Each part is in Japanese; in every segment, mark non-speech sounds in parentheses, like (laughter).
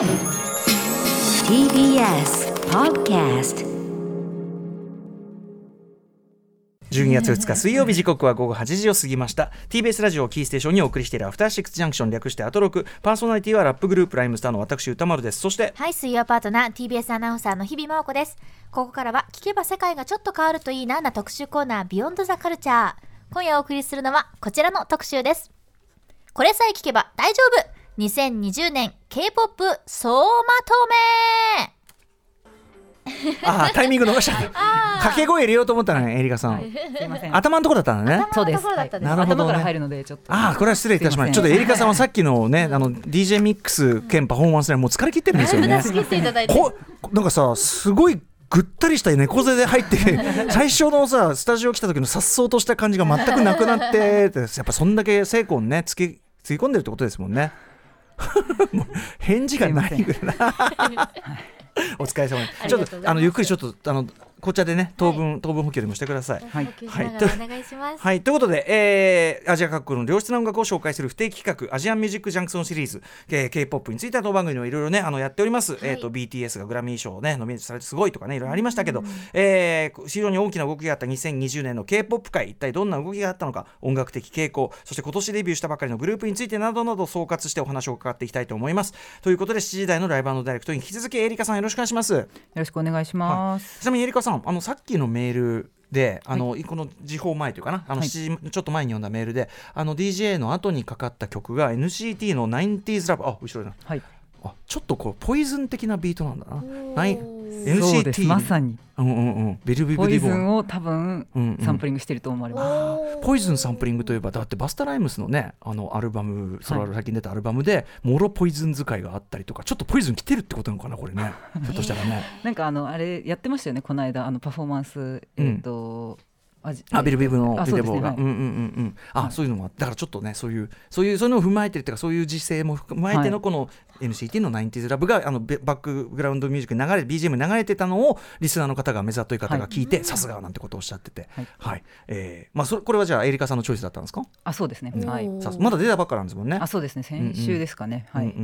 TBS Podcast 12月2日水曜日時刻は午後8時を過ぎました TBS ラジオをキーステーションにお送りしているアフターシックスジャンクション略してアトロクパーソナリティはラップグループライムスターの私歌丸ですそしてはい、水曜パートナー TBS アナウンサーの日々真央子です。ここからは聞けば世界がちょっと変わるといいなな特集コーナービヨンドザカルチャー。今夜お送りするのはこちらの特集です。これさえ聞けば大丈夫 !2020 年 K-POP 総まとめ。ああタイミング逃した。(laughs) 掛け声入れようと思ったのねエリカさん。すいません。頭のところだったのね。そうです。頭のところだったんですなるほどね。頭から入るのでちょっと。ああこれは失礼いたしました。ちょっとエリカさんはさっきのねあの DJ ミックス兼パフォーマンスでもう疲れ切ってるんですよね。(laughs) つけていただいて。こなんかさすごいぐったりした猫背で入って (laughs) 最初のさスタジオ来た時の颯爽とした感じが全くなくなってやっぱそんだけ精魂ねつきつぎ込んでるってことですもんね (laughs) 返事がないぐらい。な (laughs) お疲れ様です。(laughs) ちょっとあのゆっくりちょっとあの紅茶でね糖分、糖分補給でもしてください。はい。補給しながらお願いします。はい、ということで、えーアジア各国の良質な音楽を紹介する不定期企画、アジアンミュージックジャンクションシリーズ、えー K-POP については当番組でもいろいろね、あのやっております、えーと、BTS がグラミー賞をね、ノミネートされてすごいとかね、いろいろありましたけど、えー非常に大きな動きがあった2020年の K-POP 界、一体どんな動きがあったのか、音楽的傾向、そして今年デビューしたばかりのグループについてなどなど総括してお話を伺っていきたいと思います。ということで、7時台のライブダイレクトに引き続き、エリカさんよろしくお願いします。よろしくお願いします。ちなみにエリカさん、あのさっきのメールで、あの、この時報前というかな、あのはい7時ちょっと前に読んだメールで、あの DJ の後にかかった曲が NCT の 90s ラブ、あ後ろだ。はい。あちょっとこうポイズン的なビートなんだな。ナイそうです。NCT まさにうんうんうん。ビルビブディボン。ポイズンを多分うんうんサンプリングしてると思われます。ポイズンサンプリングといえばだってバスタライムスのねあのアルバムソロ最近出たアルバムで、もろポイズン使いがあったりとかちょっとポイズン来てるってことなのかなこれね (laughs) ひょっとしたらねなんかあのあれやってましたよね。この間あのパフォーマンスえっとあじあビルビブのあビデオが、そうですね。はい。うんうんうんうん。あ、そういうのもあだからちょっとねそういうそういうそういうのを踏まえてるっていうかそういう時勢も踏まえてはい。のこの NCT の 90s ラブがあのベバックグラウンドミュージックに流れ BGM に流れてたのをリスナーの方が目ざとい方が聞い。て、さすがなんてことをおっしゃってて。はい。はい、えーまあそれこれはじゃあエリカさんのチョイスだったんですか？あそうですね。はい。さまだ出たばっかなんですもんね。あそうですね。先週ですかね。はい。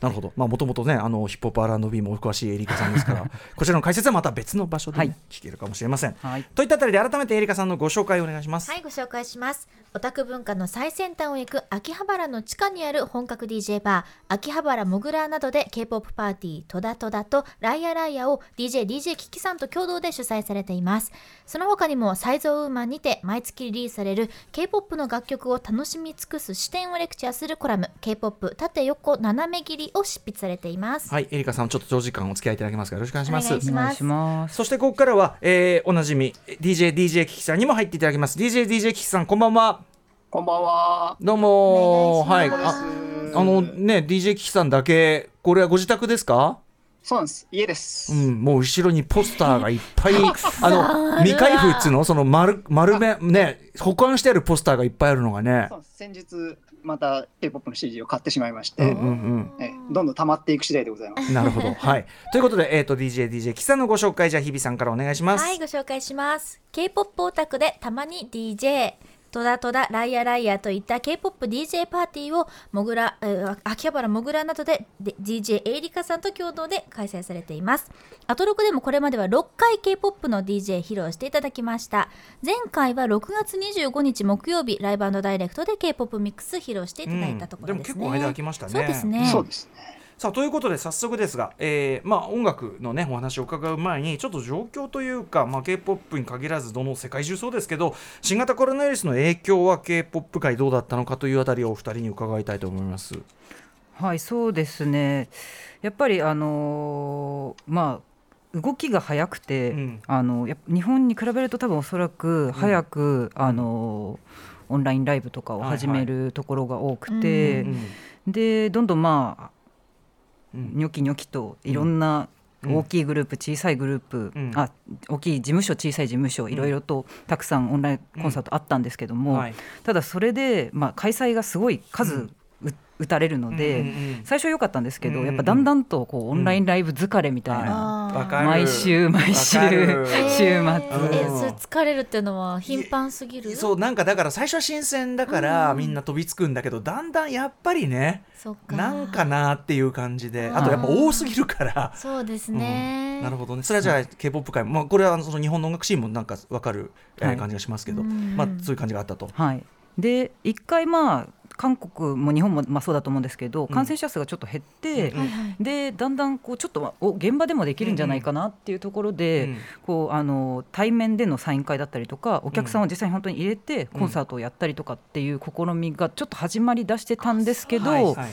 なるほど、まあ、もともとね、あのヒップホップ R&B もお詳しいエリカさんですから、(laughs) こちらの解説はまた別の場所でね、はい。聞けるかもしれません。はい。といったあたりで、改めてエリカさんのご紹介をお願いします。はい、ご紹介します。オタク文化の最先端を行く秋葉原の地下にある本格 DJ バー、秋葉原モグラーなどで K-POP パーティー、トダトダとライアライアを DJ、DJ キキさんと共同で主催されています。その他にもサイゾウーマンにて毎月リリースされる K-POP の楽曲を楽しみ尽くす視点をレクチャーするコラム、K-POP 縦横斜め切りを執筆されています。はい、エリカさん、ちょっと長時間お付き合いいただけますか、よろしくお願いします。お願いします。そしてここからは、えーおなじみ DJ、DJ キキさんにも入っていただきます。DJ、DJ キキさん、こんばんは。こんばんは。どうもおはい。ああのね、DJ キキさんだけ、これはご自宅ですか？そうなんです。家です。うん、もう後ろにポスターがいっぱい、(laughs) あの、未開封っつうの？その丸、丸め、ね、保管してあるポスターがいっぱいあるのがねそう。なんです先日、また K-POP の CD を買ってしまいまして、うんうんうん。えどんどん溜まっていく次第でございます。なるほど。はい。(laughs) ということで、えっ、と、DJ、DJ、キさんのご紹介、じゃあ、日比さんからお願いします。はい、ご紹介します。K-POP オタクでたまに DJ、トダトダ、ライアライアといった K-POP DJ パーティーをもぐら、えー秋葉原もぐらなどでで DJ エイリカさんと共同で開催されています。アトロクでもこれまでは6回 K-POP の DJ 披露していただきました。前回は6月25日木曜日、ライブダイレクトで K-POP ミックス披露していただいたところですね。うんでも結構間空きましたねそうですね。そうですね。さあということで早速ですが、えーまあ、音楽のねお話を伺う前にちょっと状況というか、まあ、k p o p に限らずどの世界中そうですけど新型コロナウイルスの影響は k p o p 界どうだったのかというあたりをお二人に伺いたいと思います。はい、そうですね。やっぱりあのーまあ動きが早くて、うん。あのや日本に比べると多分おそらく早く、あのーオンラインライブとかを始めるところが多くて、うん。でどんどんまあうんニョキニョキといろんなうん。大きいグループ、小さいグループ、うん。あ大きい事務所小さい事務所いろいろとたくさんオンラインコンサートあったんですけども、はい。ただそれで、まあ、開催がすごい数、う打たれるので、うんうんうん。最初は良かったんですけど、うんうんやっぱだんだんとこうオンラインライブ疲れみたいな、あー。わかる。毎週毎週週末。えうんー疲れるっていうのは頻繁すぎる？そうなんかだから最初は新鮮だからみんな飛びつくんだけどだんだんやっぱりねそっか。なんかなっていう感じでうんあとやっぱ多すぎるから。そうですうん。ね、なるほどね。それはじゃあ k p o p 界も、まあ、これはあのその日本の音楽シーンもなんか分かる、感じがしますけど、うん。まあ、そういう感じがあったと。はい、で一回まあ韓国も日本もまあそうだと思うんですけど感染者数がちょっと減って、でだんだんこうちょっとお現場でもできるんじゃないかなっていうところで、うんこうあの対面でのサイン会だったりとかお客さんを実際に本当に入れてコンサートをやったりとかっていう試みがちょっと始まりだしてたんですけど、はいはい。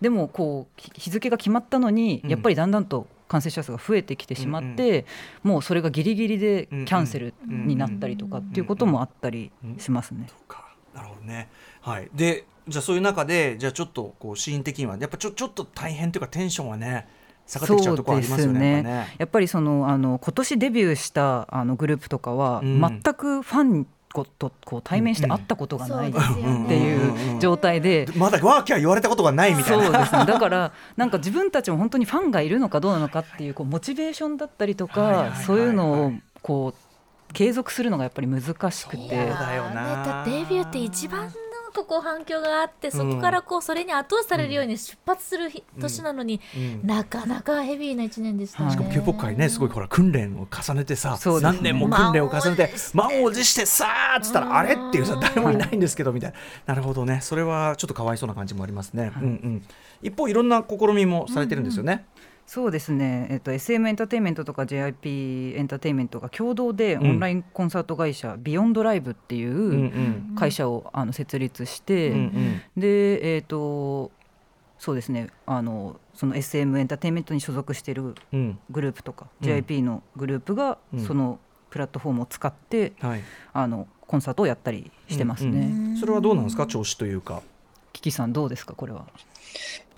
でもこう日日付が決まったのに、うん。やっぱりだんだんと感染者数が増えてきてしまって、もうそれがギリギリでキャンセルになったりとかっていうこともあったりしますね。なるほどね。はい、でじゃあそういう中でじゃあちょっとこうシーン的にはやっぱちょちょっと大変というかテンションはね下がってきちゃうところありますよね。やっぱね。やっぱりそのあの今年デビューしたあのグループとかは、うん。全くファンとこう対面して会ったことがないっていう状態で。まだワーキャー言われたことがないみたいな。そうです。ねだからなんか自分たちも本当にファンがいるのかどうなのかっていうこうモチベーションだったりとか、はいはいはいはい。そういうのをこう継続するのがやっぱり難しくそうてだよなデビューって一番なんかこう反響があってそこからこうそれに後押しされるように出発する日年なのに、うん。なかなかヘビーな一年でしたね。はいしかも K-POP 界ねすごいほら訓練を重ねてさ、何年も訓練を重ねて満満を持してさあっつったらあれっていうさうん誰もいないんですけどみたいな。なるほどね。それはちょっとかわいそうな感じもありますね、うんうん、一方いろんな試みもされてるんですよね、そうですね、えっと、SM エンターテインメントとか JIP エンターテインメントが共同でオンラインコンサート会社、ビヨンドライブっていうんううん。会社をあの設立して、うんうん。でえっ、とそうですね。あのその SM エンターテインメントに所属しているうん。グループとか、うん。JIP のグループがうん。そのプラットフォームを使って、はい。あのコンサートをやったりしてますね。うん。それはどうなんですか？調子というか。キキさんどうですか？これは。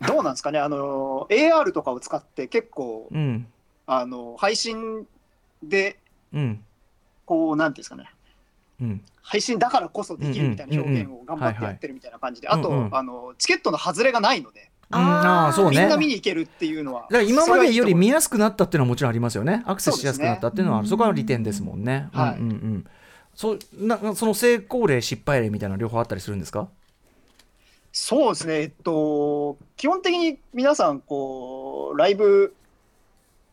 どうなんですかね、あの AR とかを使って結構、うん。あの配信で、うん。こう、なんていうんですかね、うん。配信だからこそできるみたいな表現を頑張ってやってるみたいな感じで、あと、うんうん。あのチケットの外れがないので、うん。ああそうね。みんな見に行けるっていうのは、だから今までより見ややすくなったっていうのはもちろんありますよね。アクセスしやすくなったっていうのはそ,、ねこは利点ですもんね、はい。うんうんうん。そうなその成功例失敗例みたいなの両方あったりするんですか？そうですね、えっと、基本的に皆さん、こう、ライブ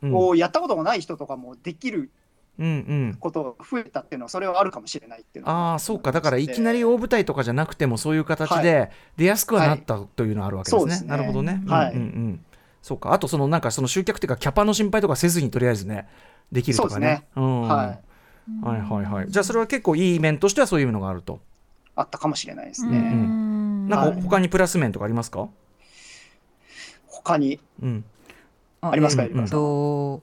うん。をやったことがない人とかもできるうんうん。ことが増えたっていうのは、それはあるかもしれないっていうのはああそうか。だからいきなりを大舞台とかじゃなくてもそういう形で出やすくはなったというのはあるわけですね。そうですね。なるほどね。はいうんうん。うんそうか。あとそのなんかその集客っていうかキャパの心配とかせずにとりあえずねできるとかね。うん。はい、はいはいはい。じゃあそれは結構いい面としてはそういうのがあると。あったかもしれないですうね。んなんかはい。他にプラス面とかありますか？他に、うん。あありますか？えっエリカさんと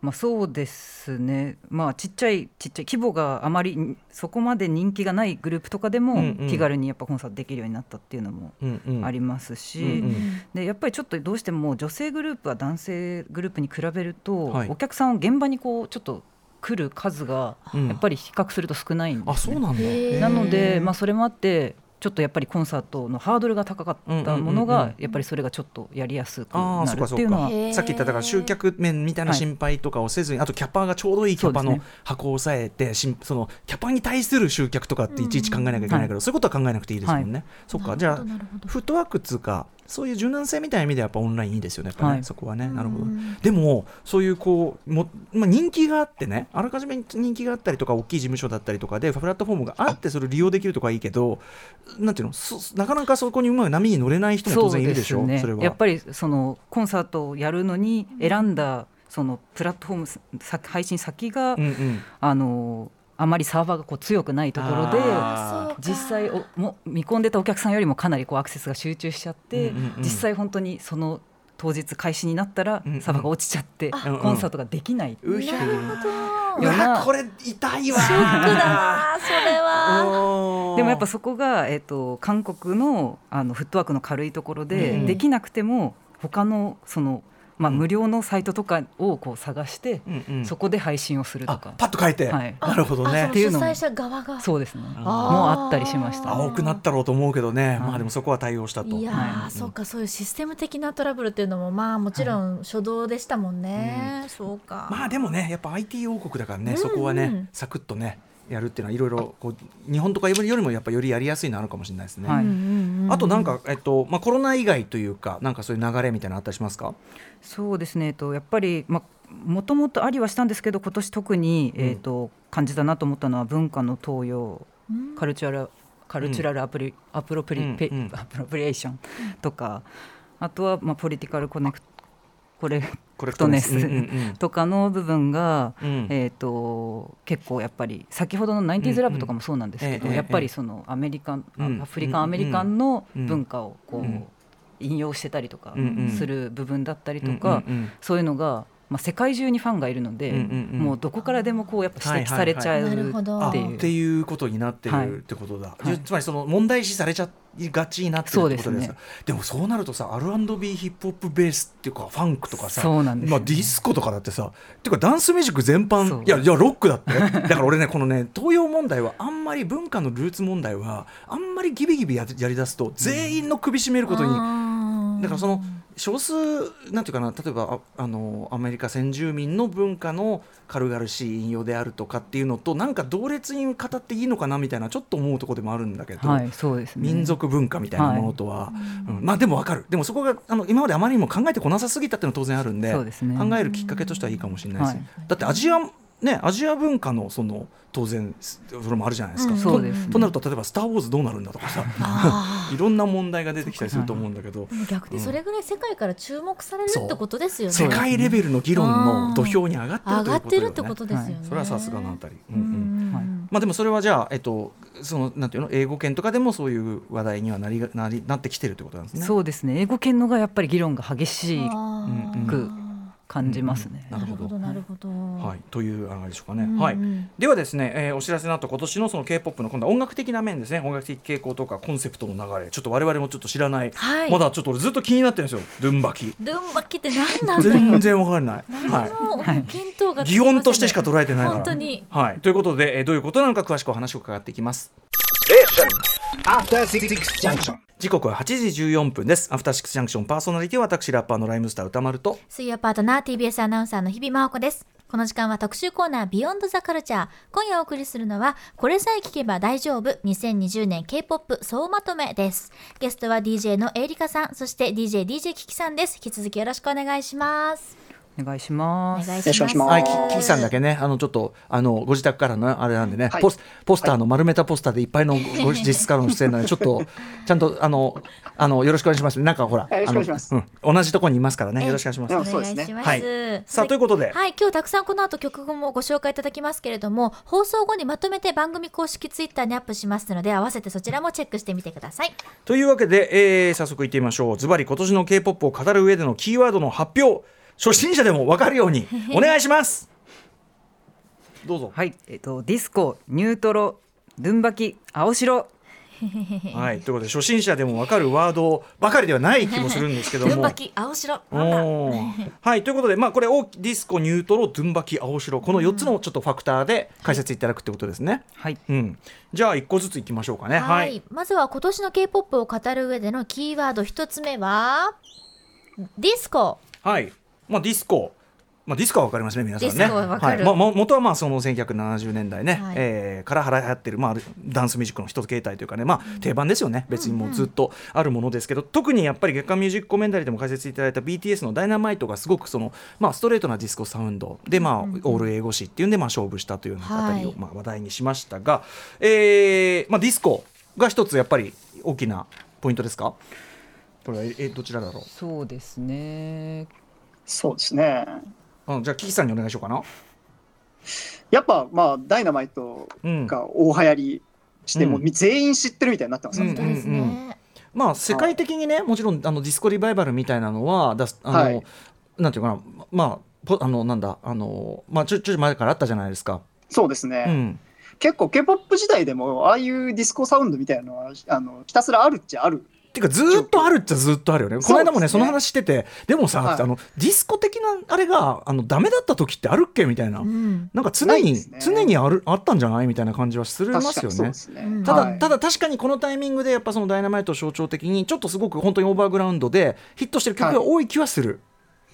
まあ、そうですね、まあ、ちっちゃいちっちゃい規模があまりんそこまで人気がないグループとかでもうんうん。気軽にやっぱコンサートできるようになったっていうのもうんうん。ありますし、うんうん。でやっぱりちょっとどうしても女性グループは男性グループに比べると、はい。お客さんを現場にこうちょっと来る数がうん。やっぱり比較すると少ないんです、ね。あそうなんだ。なので、まあ、それもあってちょっとやっぱりコンサートのハードルが高かったものうんうんうんがうん。やっぱりそれがちょっとやりやすくああなそうかそうかるっていうのはさっき言っただから集客面みたいな心配とかをせずに、あとキャパがちょうどいいキャパの箱を抑えてしんそのキャパに対する集客とかっていちいち考えなきゃいけないけど、そういうことは考えなくていいですもんね、そっかじゃあフットワークっつうかそういう柔軟性みたいな意味ではやっぱオンラインいいですよねね、はい。そこはね。なるほど。うんでもそういうこうも、まあ、人気があってねあらかじめ人気があったりとか大きい事務所だったりとかでプラットフォームがあってそれを利用できるとかいいけどなんていうのそなかなかそこにうまく波に乗れない人も当然いるでしょそうね。それは。やっぱりそのコンサートをやるのに選んだそのプラットフォームさ配信先が、うんうん。あのあまりサーバーがこう強くないところで実際おも見込んでたお客さんよりもかなりこうアクセスが集中しちゃって、うんうんうん。実際本当にその当日開始になったらうんうん。サーバーが落ちちゃって、うんうん。コンサートができないっていううひゃなるほど。うようなわこれ痛いわ。ショックだなそれは。でもやっぱそこが、えっと韓国のあのフットワークの軽いところで、うん。できなくても他のそのまあ、無料のサイトとかをこう探して、うんうん。そこで配信をするとあかパッと書いて、はい。なるほどね。あそのていうのも主催者側が。そうですね。もあったりしました、青くなったろうと思うけどね、はい。まあでもそこは対応したと。いやー、はい。そうかそういうシステム的なトラブルっていうのもまあもちろん初動でしたもんね、そうか。まあでもねやっぱ IT 王国だからね、うんそこはねうん。サクッとねやるっていうのはいろいろこう日本とかよりもやっぱよりやりやすいのあるかもしれないですね、はい。うんうんうん。あとなんか、えっとまあ、コロナ以外というかなんかそういう流れみたいなのあったりしますか？そうですね、えっと、やっぱり、まあ、もともとありはしたんですけど今年特に、うん。えっと、感じたなと思ったのは文化の盗用うん。 cultural cultural appro、appropri、appropriation とかあとは、まあ、ポリティカルコレクトこれコレクトネス。とかの部分が、えー、と結構やっぱり先ほどの 90s ラブとかもそうなんですけど、やっぱりそのアメリカン、アフリカンアメリカンのうん。文化をこう、うん引用してたりとかうんうん。する部分だったりとか、うんうんそういうのが、まあ、世界中にファンがいるので、うんうんうん。もうどこからでもこうやっぱ指摘されちゃうっていう。っていうことになってはい。るってことだ、はい。つまりその問題視されちゃいがちになってるってことですかそうですね。でもそうなるとさ R&B ヒップホップベースっていうかファンクとかさそうなんですよね。まあ、ディスコとかだってさっていうかダンスミュージック全般いやいやロックだって。だから俺ねこのね東洋問題はあんまり文化のルーツ問題はあんまりギビギビややりだすと全員の首絞めることに、あーだからその少数なんていうかな例えばああのアメリカ先住民の文化の軽々しい引用であるとかっていうのとなんか同列に語っていいのかなみたいなちょっと思うところでもあるんだけど、はい、そうですね。民族文化みたいなものとは、うん。まあでもわかる。でもそこがあの今まであまりにも考えてこなさすぎたっていうのは当然あるんでそうですね。考えるきっかけとしてはいいかもしれないです、はい。だってアジアねアジア文化のその当然それもあるじゃないですか、うん。とそうですね。となると例えば「スター・ウォーズ」どうなるんだとかさ (laughs) あいろんな問題が出てきたりすると思うんだけど。逆にそれぐらい世界から注目されるってことですよね。世界レベルの議論の土俵に上がってる上がっということよね。てるってことですよね、はい。それはさすがのあたり、うん。ううん。んはい。まあでもそれはじゃあえっとそのなんていうの英語圏とかでもそういう話題にはなりがなりなってきてるってことなんですね。そうですね。英語圏のがやっぱり議論が激しいあー。うんく感じますね。なるほど。なるほどなるほど、はい、というあれでしょうかね。うんうん。はい、ではですね、えーお知らせの後今年のその K-POP の今度は音楽的な面ですね。音楽的傾向とかコンセプトの流れ。ちょっと我々もちょっと知らない、はい。まだちょっと俺ずっと気になってるんですよ。ドゥンバキ。ルンバキって何なんだ全よ然わかんない。はい。見当がね。擬音としてしか捉えてないから。本当に。はい、ということで、えーどういうことなのか詳しくお話を伺っていきます。After Six Junction. 時刻は8時14分です。アフターシックスジャンクションパーソナリティは私ラッパーのライムスター歌丸と。水曜パートナー TBS アナウンサーの日々真央子です。この時間は特集コーナービヨンドザカルチャー今夜お送りするのはこれさえ聞けば大丈夫。2020年 K-POP 総まとめです。ゲストは DJ のエイリカさんそして DJ DJ キキさんです。引き続きよろしくお願いしますお願いしおます。はい、キキさんだけね、あのちょっとあのご自宅からのあれなんでね、はい。ポスポスターの丸めたポスターでいっぱいのご (laughs) ご実質からの出演なんで、ちょっとちゃんとあのあのよろしくお願いします。なんかほら、あのうん、同じところにいますからね、ええよろしくお願いします。ます、はい。さあということで。はい今日たくさんこの後曲もご紹介いただきますけれども放送後にまとめて番組公式ツイッターにアップしますので合わせてそちらもチェックしてみてください。というわけで、えー早速いってみましょう。ズバリ今年の K-POP を語る上でのキーワードの発表、初心者でもわかるように (laughs) お願いします。どうぞ。はい、えっとディスコ、ニュートロ、ドゥンバキ、青白。(laughs) はい、ということで初心者でもわかるワードばかりではない気もするんですけどもルンバ。キ青白 (laughs) はいということで、まあ、これをディスコニュートロドゥンバキ青白この4つのちょっとファクターで解説いただくってことですね。はい、うん、じゃあ1個ずついきましょうかね。ははいい、まずは今年の K-POP を語る上でのキーワード一つ目はディスコはいまあ、ディスコ、まあ、ディスコはわかりますね皆さんね。はい。まあ、も元はまあその1970年代ね、はい。えーから流行ってる、まあ、ダンスミュージックの一つ形態というかね、まあ、定番ですよね。別にもうずっとあるものですけど、特にやっぱり月刊ミュージックコメンタリーでも解説いただいた BTS の「ダイナマイトがすごくその、まあ、ストレートなディスコサウンドで、まあオール英語詞っていうんで、まあ、勝負したというようなあたりを、はいまあ、話題にしましたが、えーまあ、ディスコが一つやっぱり大きなポイントですか？これはえどちらだろう？そうですね。そうですね。うんじゃあキキさんにお願いしようかな。やっぱまあダイナマイトうんが大流行りして、うんもう全員知ってるみたいになってますよね。まあ世界的にねもちろんあのディスコリバイバルみたいなのはだすあの、はいなんていうかなまあポあのなんだあのまあちょちょい前からあったじゃないですか。そうですね。うん結構 K-POP 時代でもああいうディスコサウンドみたいなのはあのひたすらあるっちゃあるていうかずーっとあるっちゃずーっとあるよね。この間もねそその話してて。でもさ、はい。あのディスコ的なあれがあのダメだった時ってあるっけみたいな、うん。なんか常に、ね。常にあるあったんじゃないみたいな感じはするますよねね。うんただ、はい。ただ確かにこのタイミングでやっぱそのダイナマイトを象徴的にちょっとすごく本当にオーバーグラウンドでヒットしてる曲が多い気はする、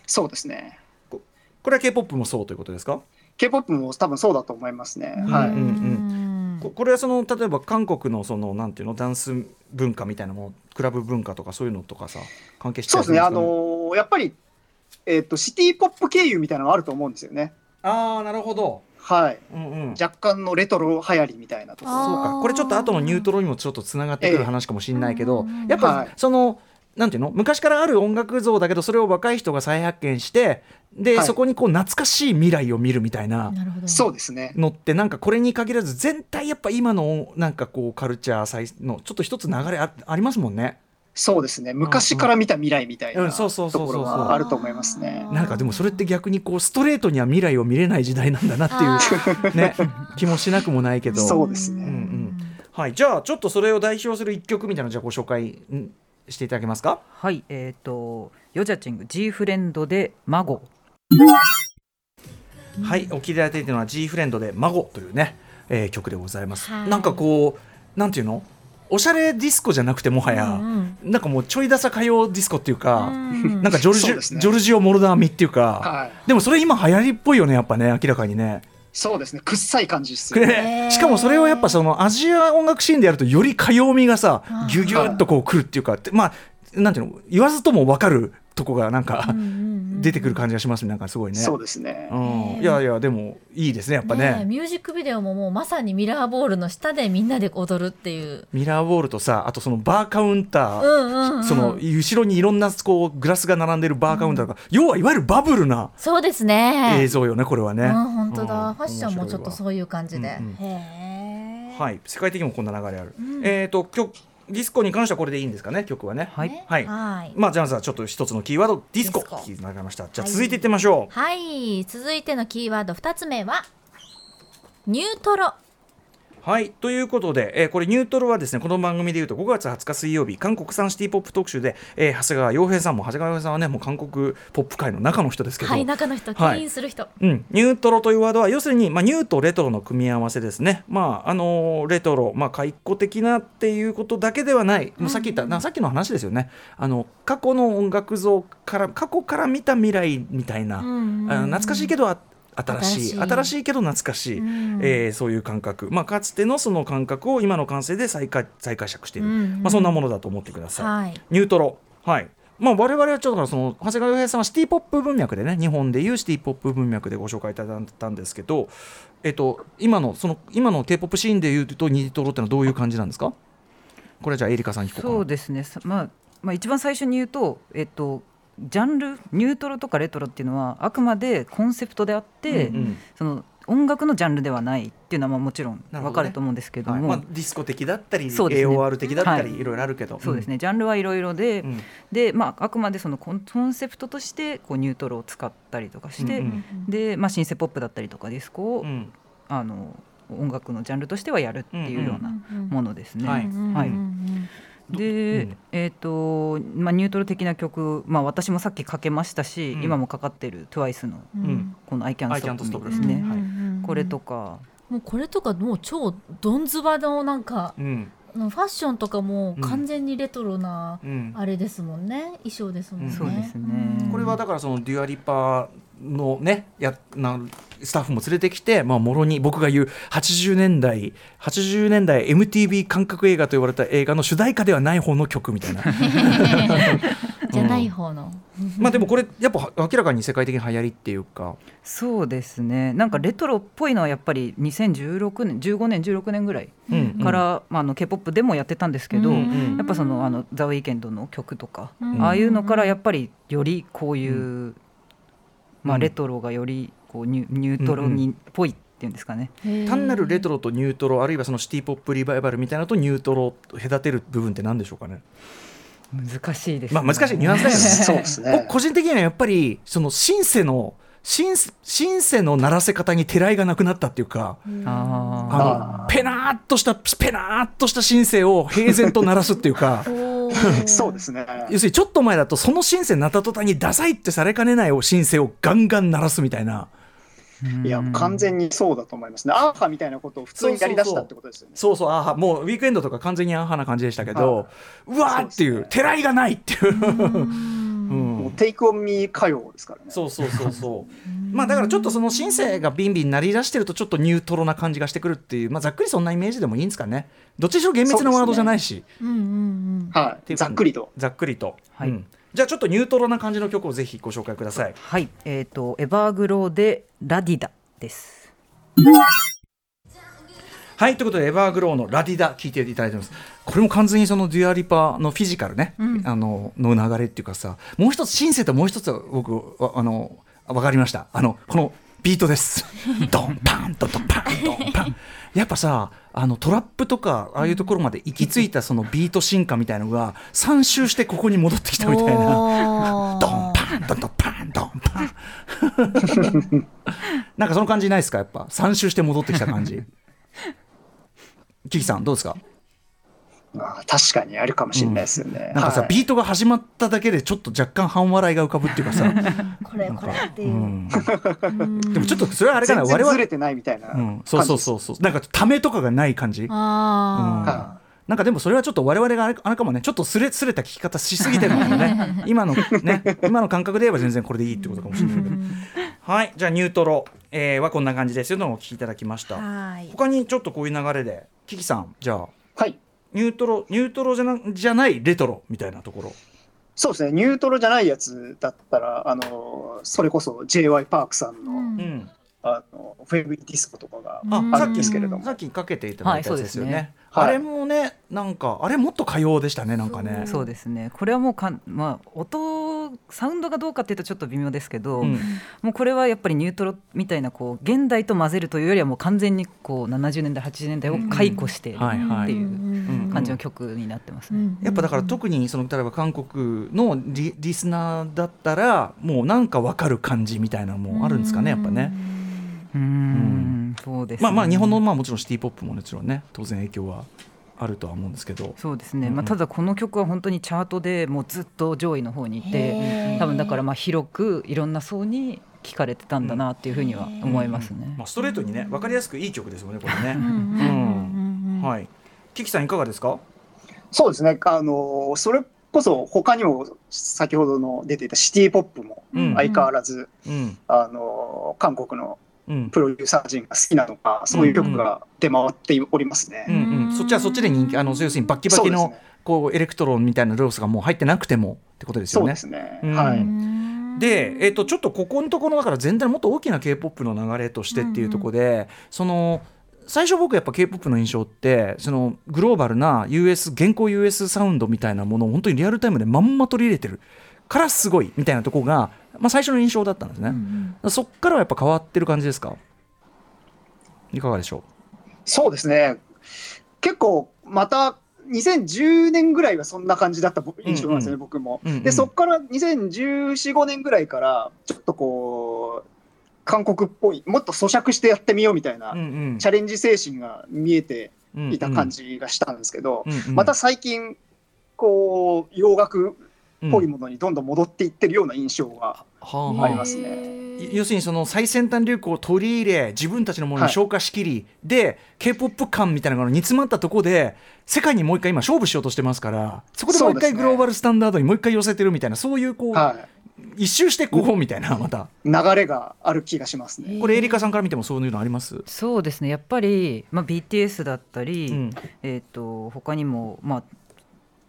そうですね。これは K-POP もそうということですか？K-POP も多分そうだと思いますね。うんはい。うん。ここれはその例えば韓国のそのなんていうの？ダンス文化みたいなものクラブ文化とかそういうのとかさ関係してそうですね。あののーやっぱり、えっ、と、シティポップ経由みたいなのがあると思うんですよね。ああなるほど、はい。うんうん、若干のレトロ流行りみたいなとそうかこれちょっと後のニュートロにもちょっとつながってくる話かもしれないけど、ええやっぱはいその、なんていうの？昔からある音楽像だけどそれを若い人が再発見してで、はいそこにこう懐かしい未来を見るみたいなそうですね。のってなんかこれに限らず全体やっぱ今のなんかこうカルチャー再のちょっと一つ流れあありますもんね。そうですね。昔から見た未来みたいうんなそうそうそうそうところがあると思いますね。なんかでもそれって逆にこうストレートには未来を見れない時代なんだなっていうね気もしなくもないけど。そうですねうんうんはい、じゃあちょっとそれを代表する一曲みたいなのじゃあご紹介んしていただけますか？はいえっ、とヨジャチング G フレンドで孫はい、お聴きいただいているのは G フレンドで孫というね、えー曲でございます。はいなんかこうなんていうの？おしゃれディスコじゃなくてもはや、うんなんかもうちょいダサ歌謡ディスコっていうか、うんなんかジョルジねジョルジオ・モルダーミっていうか、はい。でもそれ今流行りっぽいよねやっぱね明らかにね。そうですね。くっさい感じですよね。ねしかもそれをやっぱそのアジア音楽シーンでやるとより歌謡味がさあーギュギュッとこうくるっていうか、まあなんていうの言わずとも分かるとこがなんか、うんうんうん出てくる感じがしますねなんかすごいね。そうですね。うん、いやいやでもいいですねやっぱねミュージックビデオももうまさにミラーボールの下でみんなで踊るっていう。ミラーボールとさあとそのバーカウンター、うんうんうんその後ろにいろんなこうグラスが並んでるバーカウンターが、要はいわゆるバブルなそうですね。映像よねこれはね。うん本当だ、うんファッションもちょっとそういう感じで。うんうんへえ。はい世界的にもこんな流れある。うんえっ、と曲ディスコに関してはこれでいいんですかね曲はね。はいねはいはい。まあじゃあまずはちょっと一つのキーワードディスコディスコ聞いていただきました。じゃあはい続いていってみましょう。はい、続いてのキーワード2つ目はニュートロ。はい。ということで、えーこれニュートロはですねこの番組でいうと5月20日水曜日韓国産シティポップ特集で、えー長谷川洋平さんも長谷川洋平さんはねもう韓国ポップ界の中の人ですけど、はい、中の人、はい。牽引する人。うん、ニュートロというワードは要するに、まあ、ニューとレトロの組み合わせですね。まああのーレトロ、まあ、解雇的なっていうことだけではない、もうさっき言ったなさっきの話ですよね。あの過去の音楽像から過去から見た未来みたいな、うんうん懐かしいけどあ新しい新しい新しいけど懐かしい、うんえーそういう感覚、まあ、かつてのその感覚を今の感性で再解再解釈している、うんうんまあ、そんなものだと思ってください。はい。ニュートロ。はい。まあ、我々はちょっとだからその長谷川洋平さんはシティ・ポップ文脈でね日本でいうシティ・ポップ文脈でご紹介いただいたんですけど、えっと、今のその今の k p o p シーンでいうとニュートロってのはどういう感じなんですか？これじゃあエリカさんに聞こうかなそうですね、さまあ、まあ一番最初に言うと、えっと、ジャンルニュートロとかレトロっていうのはあくまでコンセプトであって、うんうん。その音楽のジャンルではないっていうのはまあもちろんなるほどね。わかると思うんですけども、はい。まあ、ディスコ的だったり、ね。AOR 的だったり、はい。い、ろいろあるけど。そうですね、ジャンルはいろいろで、うん。で、まあ、あくまでそのコンセプトとしてこうニュートロを使ったりとかして、うんうん。で、まあ、シンセポップだったりとかディスコを、うん。あの音楽のジャンルとしてはやるっていうようなものですね。はい。はい。うんで、うん。えっ、と、まあ、ニュートロ的な曲、まあ、私もさっきかけましたし、うん。今もかかってる TWICE のうん。うんこの「I Can't I Can't Stop Stop Me」ですね、はい。これとかもうこれとかもう超ドンズバのなんかうん。ファッションとかも完全にレトロなうん。あれですもんね。衣装ですもんね。うん。そうですね。うん。これはだからそのデュアリパのねやなスタッフも連れてきて、まあ、もろに僕が言う80年代80年代 MTV 感覚映画と言われた映画の主題歌ではない方の曲みたいな。(laughs) じゃない方の。まあでもこれやっぱ明らかに世界的に流行りっていうか、そうですね。なんかレトロっぽいのはやっぱり2016年15年16年ぐらいうんから、まあ、あの k p o p でもやってたんですけど、うんやっぱそのあのザ・ウィーケンドの曲とか、うん。ああいうのからやっぱりよりこういう、まあ、うんレトロがよりこうニュニュートロにっぽいっていうんですかね。単なるレトロとニュートロあるいはそのシティ・ポップリバイバルみたいなのとニュートロを隔てる部分って何でしょうかね。難しいです、まあ難しいニュアンスだよね (laughs) そうです僕ね。個人的にはやっぱりそのシンセのシンシンセの鳴らせ方にてらいがなくなったっていうか、ああのペナーっとしたペナーっとしたシンセを平然と鳴らすっていうか (laughs) そうですね。要するにちょっと前だとそのシンセ鳴った途端にダサいってされかねないシンセをガンガン鳴らすみたいな。いや、完全にそうだと思いますね。アーハみたいなことを普通にやり出したってことですよね。そうそうあーもうウィークエンドとか完全にアーハな感じでしたけど、うわーっていうてらいがないっていう。もうテイクオンミー歌謡ですからね。そうそうそうそう。まあだからちょっとそのシンセがビンビン鳴り出してるとちょっとニュートロな感じがしてくるっていう、まあざっくりそんなイメージでもいいんですかね。どっちにしろ厳密なワードじゃないし、うんうんうんはい。ざっくりと。ざっくりと。はいうんじゃあちょっとニュートロな感じの曲をぜひご紹介ください。はいえっ、とエバーグローでラディダですはいということでエバーグローのラディダ聞いていただいてます。これも完全にそのデュア・リパのフィジカルね、あのの流れっていうかさ、もう一つシンセともう一つは僕わあのわかりました。あのこのビートです。(laughs) ドンパンドドンパンドンパン。やっぱさあのトラップとかああいうところまで行き着いたそのビート進化みたいのが3周してここに戻ってきたみたいな。ドンパンドンドンパンドンパン (laughs) なんかその感じないですか？やっぱ3周して戻ってきた感じ (laughs) キキさんどうですか？あー確かにあるかもしれないですよね。なんかさ、はい。ビートが始まっただけでちょっと若干半笑いが浮かぶっていうかさ、(laughs) これこれっていう。う。ん、でもちょっとそれはあれかな我々ずれてないみたいなうん、そうそうそうそう。なんかためとかがない感じ。あはなんかでもそれはちょっと我々があれあれかもね。ちょっとすれすれた聞き方しすぎてるのかもね。(laughs) 今のね。今の感覚で言えば全然これでいいってことかもしれないけど。はい。じゃあニュートロ、えーはこんな感じですよのをお聞きいただきましたはい。他にちょっとこういう流れでキキさんじゃあい。はい。ニュートロニュートロじゃなじゃないレトロみたいなところそうですね。ニュートロじゃないやつだったら、あの、それこそ J.Y. パークさんの、うんうんあの、フェブリディスコとかがうんあるんあさっきですけれども。さっきかけていただいたやつですよね,、はいそうですねあれもねなんかあれもっと歌謡でしたねなんかねそうですねこれはもうかん、まあ、音サウンドがどうかっていうとちょっと微妙ですけど、うん。もうこれはやっぱりニュートロみたいなこう現代と混ぜるというよりはもう完全にこう70年代80年代を解雇してっていううん。感じの曲になってますね。やっぱだから特にその例えば韓国のリリスナーだったらもうなんかわかる感じみたいなのもあるんですかねやっぱね。うーん。そうですね。まあまあ日本のまあもちろんシティポップももちろんね当然影響はあるとは思うんですけど。そうですね、うんうんまあ、ただこの曲は本当にチャートでもうずっと上位の方にいて多分だからまあ広くいろんな層に聞かれてたんだなっていうふうには思いますね。まあストレートにねわかりやすくいい曲ですよねこれね。うんはい。キキさんいかがですか？そうですね。あの、それこそ他にも先ほどの出ていたシティポップもうん相変わらず、うんあの、韓国のうんプロデューサー陣が好きなのか、そういう曲が出回っておりますね。うんうん。そっちはそっちで人気あの要するにバッキバキの。こうエレクトロンみたいな要素がもう入ってなくてもってことですよねそうで。すね。うんはい。うんで、えっとちょっとここのところだから全体もっと大きな k p o p の流れとしてっていうところで、その最初僕やっぱ k p o p の印象ってそのグローバルな US 現行 US サウンドみたいなものを本当にリアルタイムでまんま取り入れてるからすごいみたいなところが、まあ、最初の印象だったんですね、そっからはやっぱ変わってる感じですか？いかがでしょそうですね。結構、また、2010年ぐらいはそんな感じだった印象なんですよね、うん僕も。うんうん。で、そこから2014、5年ぐらいから、ちょっとこう、韓国っぽい、もっと咀嚼してやってみようみたいな、う、うん。チャレンジ精神が見えてうんいた感、じがしたんですけど、うんうんまた最近、こう、洋楽っぽいうんものにどんどん戻っていってるような印象が、はあはあ。ありますね。要するにその最先端流行を取り入れ自分たちのものに消化しきり、で k p o p 感みたいなのが煮詰まったところで世界にもう一回今勝負しようとしてますからそこでもう一回グローバルスタンダードにもう一回寄せてるみたいなそういうこう、は一周してこうみたいなまた。い、流れがある気がしますね。これエリカさんから見てもそういうのあります、そうですね。やっぱり、まあ、BTS だったり、うん。えー、と他にも、まあ、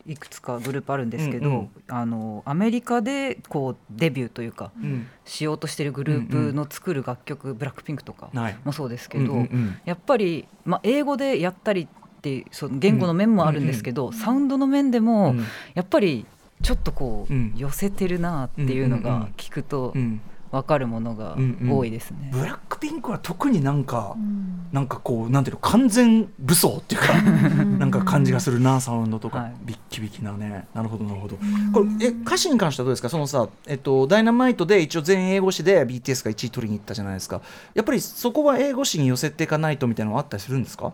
いくつかグループあるんですけど、うんうん。あのアメリカでこうデビューというかうん、しようとしてるグループの作る楽曲、ブラックピンクとかもそうですけど、うんうんうん。やっぱり、まあ、英語でやったりっていうその言語の面もあるんですけど、サウンドの面でも、うん。やっぱりちょっとこう、うん。寄せてるなっていうのうんうんうんが聞くとうん分かるものが多いですね。ブラックピピンクは特になんか、うん。なんかこうなんていうの完全武装っていうか (laughs) なんか感じがするなサウンドとか、はい。ビッキビキなね。なるほどなるほど。これえ歌詞に関してはどうですか？そのさえっとダイナマイトで一応全英語詞で BTS が1位取りに行ったじゃないですか。やっぱりそこは英語詞に寄せていかないとみたいなのはあったりするんですか？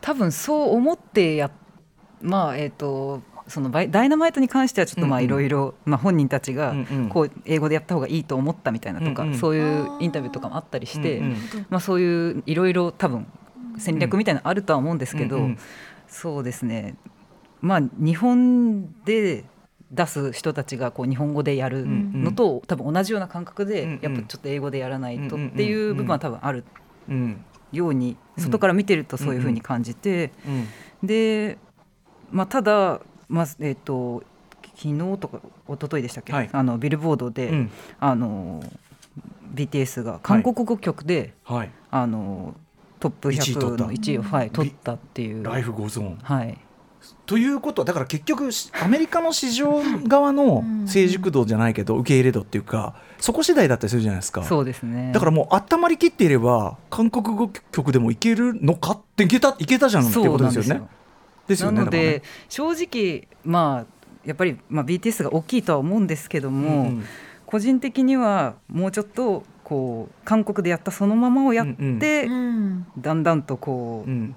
多分そう思ってやまあえっ、とそのバイダイナマイトに関してはちょっとまあいろいろまあ本人たちがこう英語でやった方がいいと思ったみたいなとか、うんうん。そういうインタビューとかもあったりして、まあそういういろいろ多分戦略みたいなのあるとは思うんですけど、うんうん。そうですね。まあ日本で出す人たちがこう日本語でやるのと、多分同じような感覚で、うんうん。やっぱちょっと英語でやらないとっていう部分は多分あるうんようにうん。外から見てるとそういうふうに感じて、うん。で、まあ、ただ、まあえー、と昨日とか一昨日でしたっけ、はい。あのビルボードで、うん。あの BTS が韓国語曲で、はい。あのトップ1位取った。100の1位を、はい、取ったっていう。 Life Goes On。はい。ということはだから結局しアメリカの市場側の成熟度じゃないけど受け入れ度っていうかそこ次第だったりするじゃないですか。そうですね。だからもう温まりきっていれば韓国語曲でもいけるのかっていけたいけたじゃんっていうことですよね。ですよねなので、ね。正直まあやっぱり、まあ、BTS が大きいとは思うんですけども、うんうん。個人的にはもうちょっとこう韓国でやったそのままをやって、うんだんだんとこう、うん。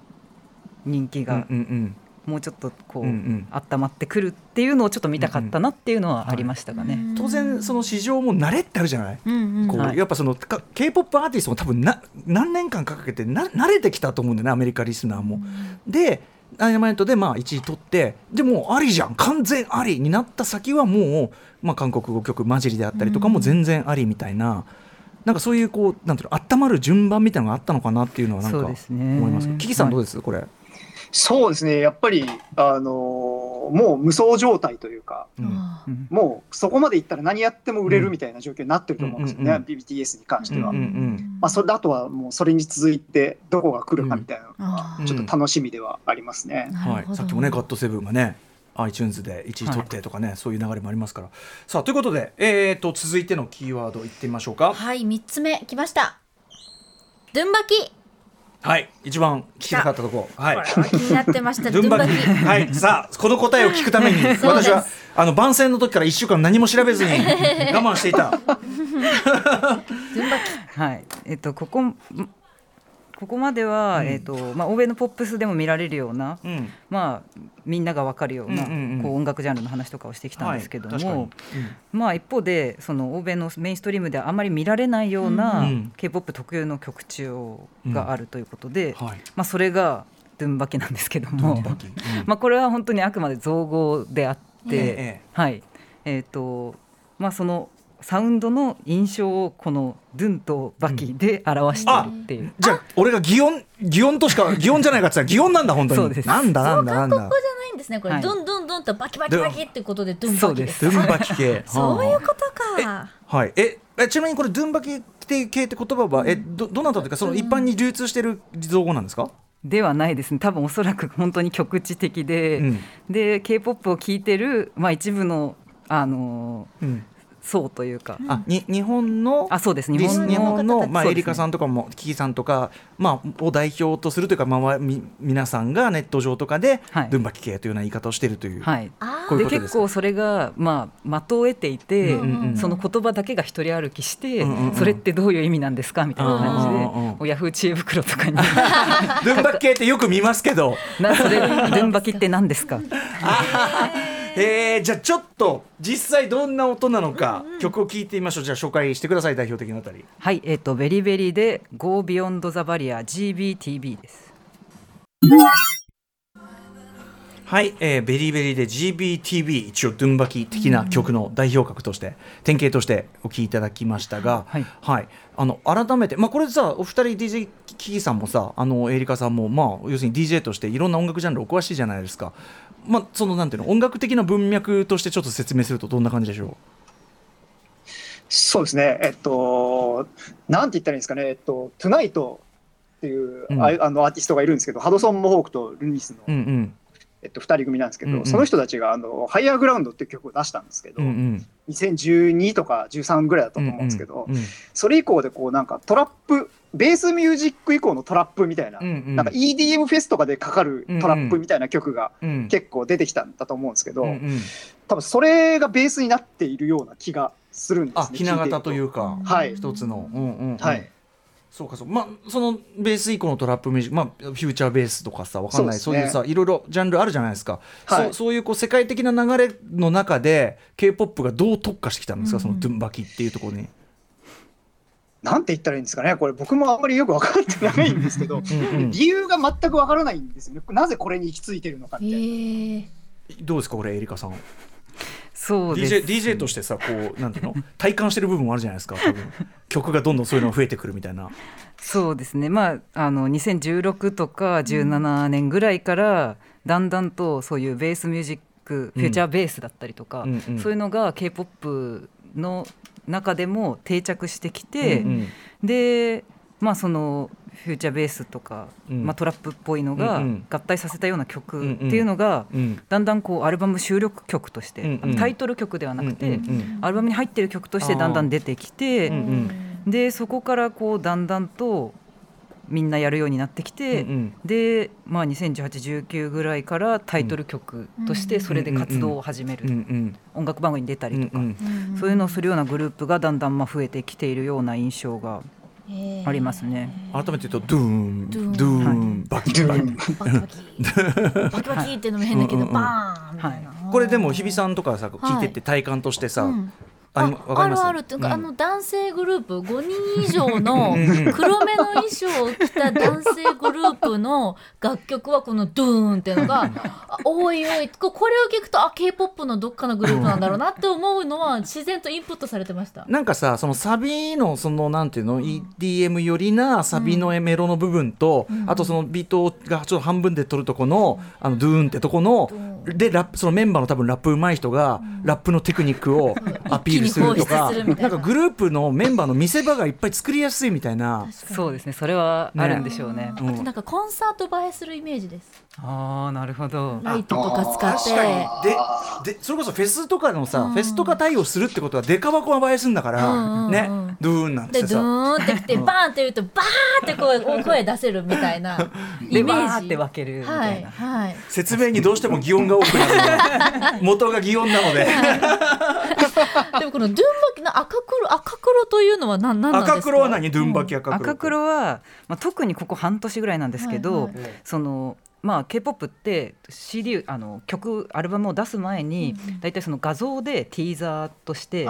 人気がうんうんもうちょっとこう、うんうん。温まってくるっていうのをちょっと見たかったなっていうのはありましたがね。当然その市場も慣れってあるじゃない、うんうん。こうはい。やっぱそのか K-POP アーティストも多分な何年間かかけてな慣れてきたと思うんだよねアメリカリスナーも。でダイナマイトでまあ1位取ってでもうありじゃん完全ありになった先はもう、まあ、韓国語曲混じりであったりとかも全然ありみたいな。なんかそういうこうなんていうの温まる順番みたいなのがあったのかなっていうのはなんか思います。けど、キキさんどうです、これ、そうですね、やっぱり、あのーもう無双状態というか、うん。うん。もうそこまでいったら何やっても売れるみたいな状況になってると思うんですよね、うんうんうん。BTS に関しては。まあ、それあとはもうそれに続いてどこが来るかみたいなのがうん。ちょっと楽しみではありますね。はい、さっきもね、ガットセブンがね、iTunes で1位取ってとかね、そういう流れもありますから。さあ、ということで、えー、と続いてのキーワードいってみましょうか。はい三つ目きました。ドゥンバキはい、一番聞きたかったところ。はい気になってましたドゥンバキ。はい、さあ、この答えを聞くために、(laughs) 私は、あの番宣の時から一週間何も調べずに (laughs) 我慢していた。はいえっとここここまでは、うん。えっとまあ、欧米のポップスでも見られるような、うん、まあ、みんなが分かるような、こう音楽ジャンルの話とかをしてきたんですけども、まあ、一方でその欧米のメインストリームではあまり見られないような、うん k p o p 特有の曲調があるということで、はい。まあ、それがドゥンバキなんですけども (laughs) まあこれは本当にあくまで造語であって、ええ。はい。えーとまあ、そのサウンドの印象をこのドゥンとバキで表しているっていう。じゃあ俺が擬音擬音としか擬音じゃないかって言ったら擬音なんだ本当に。なんだなんだなんだ。韓国語じゃないんですねこれ、はい。ドンドンドンとバキバキバキってことでドンバキ。ですそうドゥンバキ系。(laughs) そういうことえかはい、ええちなみにこれドゥンバキ系って言葉はえどどなたというかその一般に流通している造語なんですか、ではないですね。多分おそらく本当に局地的で、うん。で k p o p を聴いてる、まあ、一部の、あのうん、層というか、あに日本のあそうです。日本の日本の、まあ、エリカさんとかもキキさんとか、まあ、を代表とするというか、まあ、み皆さんがネット上とかで、はい。ドゥンバキ系というような言い方をしているという、はい。こうです結構それが、まあ、的を得ていて、その言葉だけが一人歩きして、それってどういう意味なんですかみたいな感じで、うんうヤフー知恵袋とかに。ドゥンバキ系ってよく見ますけど。(laughs) なそれドゥンバキって何ですか？(laughs) えー、じゃあちょっと実際どんな音なのか、曲を聴いてみましょう。じゃあ紹介してください代表的なあたりはいえっ、とベリベリで Go Beyond the Barrier GBTB です。はい、えー、ベリーベリーで GBTB 一応ドゥンバキ的な曲の代表格として、典型としてお聴きいただきましたが、はい。あの改めて、まあ、これさお二人 DJ キキさんもさあのエリカさんも、まあ、要するに DJ としていろんな音楽ジャンルお詳しいじゃないですか、まあ、そのなんていうの音楽的な文脈としてちょっと説明するとどんな感じでしょそうですね、えっと、なんて言ったらいいんですかね、えっと、トゥナイトっていう、うん。ああのアーティストがいるんですけど、ハドソン・モホークとルニスの、えっと、2人組なんですけど、うんうん。その人たちがあの「ハイヤーグラウンド」っていう曲を出したんですけど、うんうん。2012とか13ぐらいだったと思うんですけど、うんそれ以降でこうなんかトラップベースミュージック以降のトラップみたいな、うんうん。なんか EDM フェスとかでかかるトラップみたいな曲がうん結構出てきたんだと思うんですけど、うんうん。多分それがベースになっているような気がするんですね。あひな形といううかはい。一つの。うんうんうん。はいそうかそう。まあそのベース以降のトラップミュージックまあフューチャーベースとかさわかんない。そ,、そうねいうさいろいろジャンルあるじゃないですか、はい。そうそういうこう世界的な流れの中で K-POP がどう特化してきたんですか、うん。そのドゥンバキっていうところに。なんて言ったらいいんですかね、これ、僕もあんまりよく分かってないんですけど、うんうん。理由が全く分からないんですよね、なぜこれに行き着いてるのかみたいな。へえどうですかこれエリカさんそうです。DJ, DJ としてさこうなんていうの？(laughs) 体感してる部分もあるじゃないですか多分。曲がどんどんそういうのが増えてくるみたいな。そうですね。まああの2016とか17年ぐらいからだんだんとそういうベースミュージック、フューチャーベースだったりとか、うんうん。そういうのが k p o p の中でも定着してきて、うん。でまあそのフューチャーベースとか、うん。まあ、トラップっぽいのがうんうん。合体させたような曲うんうん。っていうのが、うん。だんだんこうアルバム収録曲として、うんうん。タイトル曲ではなくて、うんうんアルバムに入ってる曲としてだんだん出てきて、うんうん。でそこからこうだんだんとみんなやるようになってきて、うんうん。で、まあ、201819ぐらいからタイトル曲としてそれで活動を始める、うんうん。音楽番組に出たりとか、うん。そういうのをするようなグループがだんだんまあ増えてきているような印象がありますね。改めて言うとドゥーン。ドドゥーン。バキバキ。バキバキってのも変だけど、バーンみたいな、これでも日比さんとかさ聞いてって体感としてさ、うんありあある。あるっていうか、うん。あの男性グループ (laughs) 5人以上の黒目の衣装を着た男性グループの楽曲はこのドゥーンっていうのが (laughs) あおいおい。ここれを聞くとあ k p o p のどっかのグループなんだろうなって思うのは自然とインプットされてました。なんかさそのサビのそのなんていうの、EDM よりなサビのメロの部分と、あとそのビートがちょっと半分で取るとこの、あのドゥーンってとこの、でラップそのメンバーの多分ラップ上手い人が、ラップのテクニックをアピールするとかななんかグループのメンバーの見せ場がいっぱい作りやすいみたいな。そうですねそれはあるんでしょうね。あとなんかコンサート映えするイメージです。ああなるほど。ライトとか使って。確かにででそれこそフェスとかのさ、フェスとか対応するってことはデカ箱が映えするんだから、うんうんうんねドゥーンなんてでドゥさーンってきてバーンって言うとバーンって声声出せるみたいな (laughs) イでメージ。わーって分けるみたはいいな。はい。説明にどうしても擬音が多くなるの (laughs) 元が擬音なのででもこのドゥンバキの赤黒赤黒というのは何なんなんですか？赤黒は何？ドゥンバキ赤黒赤黒は、まあ、特にここ半年ぐらいなんですけど、はいはい。そのまあ K-POP って CD あの曲アルバムを出す前にだいたいその画像でティーザーとして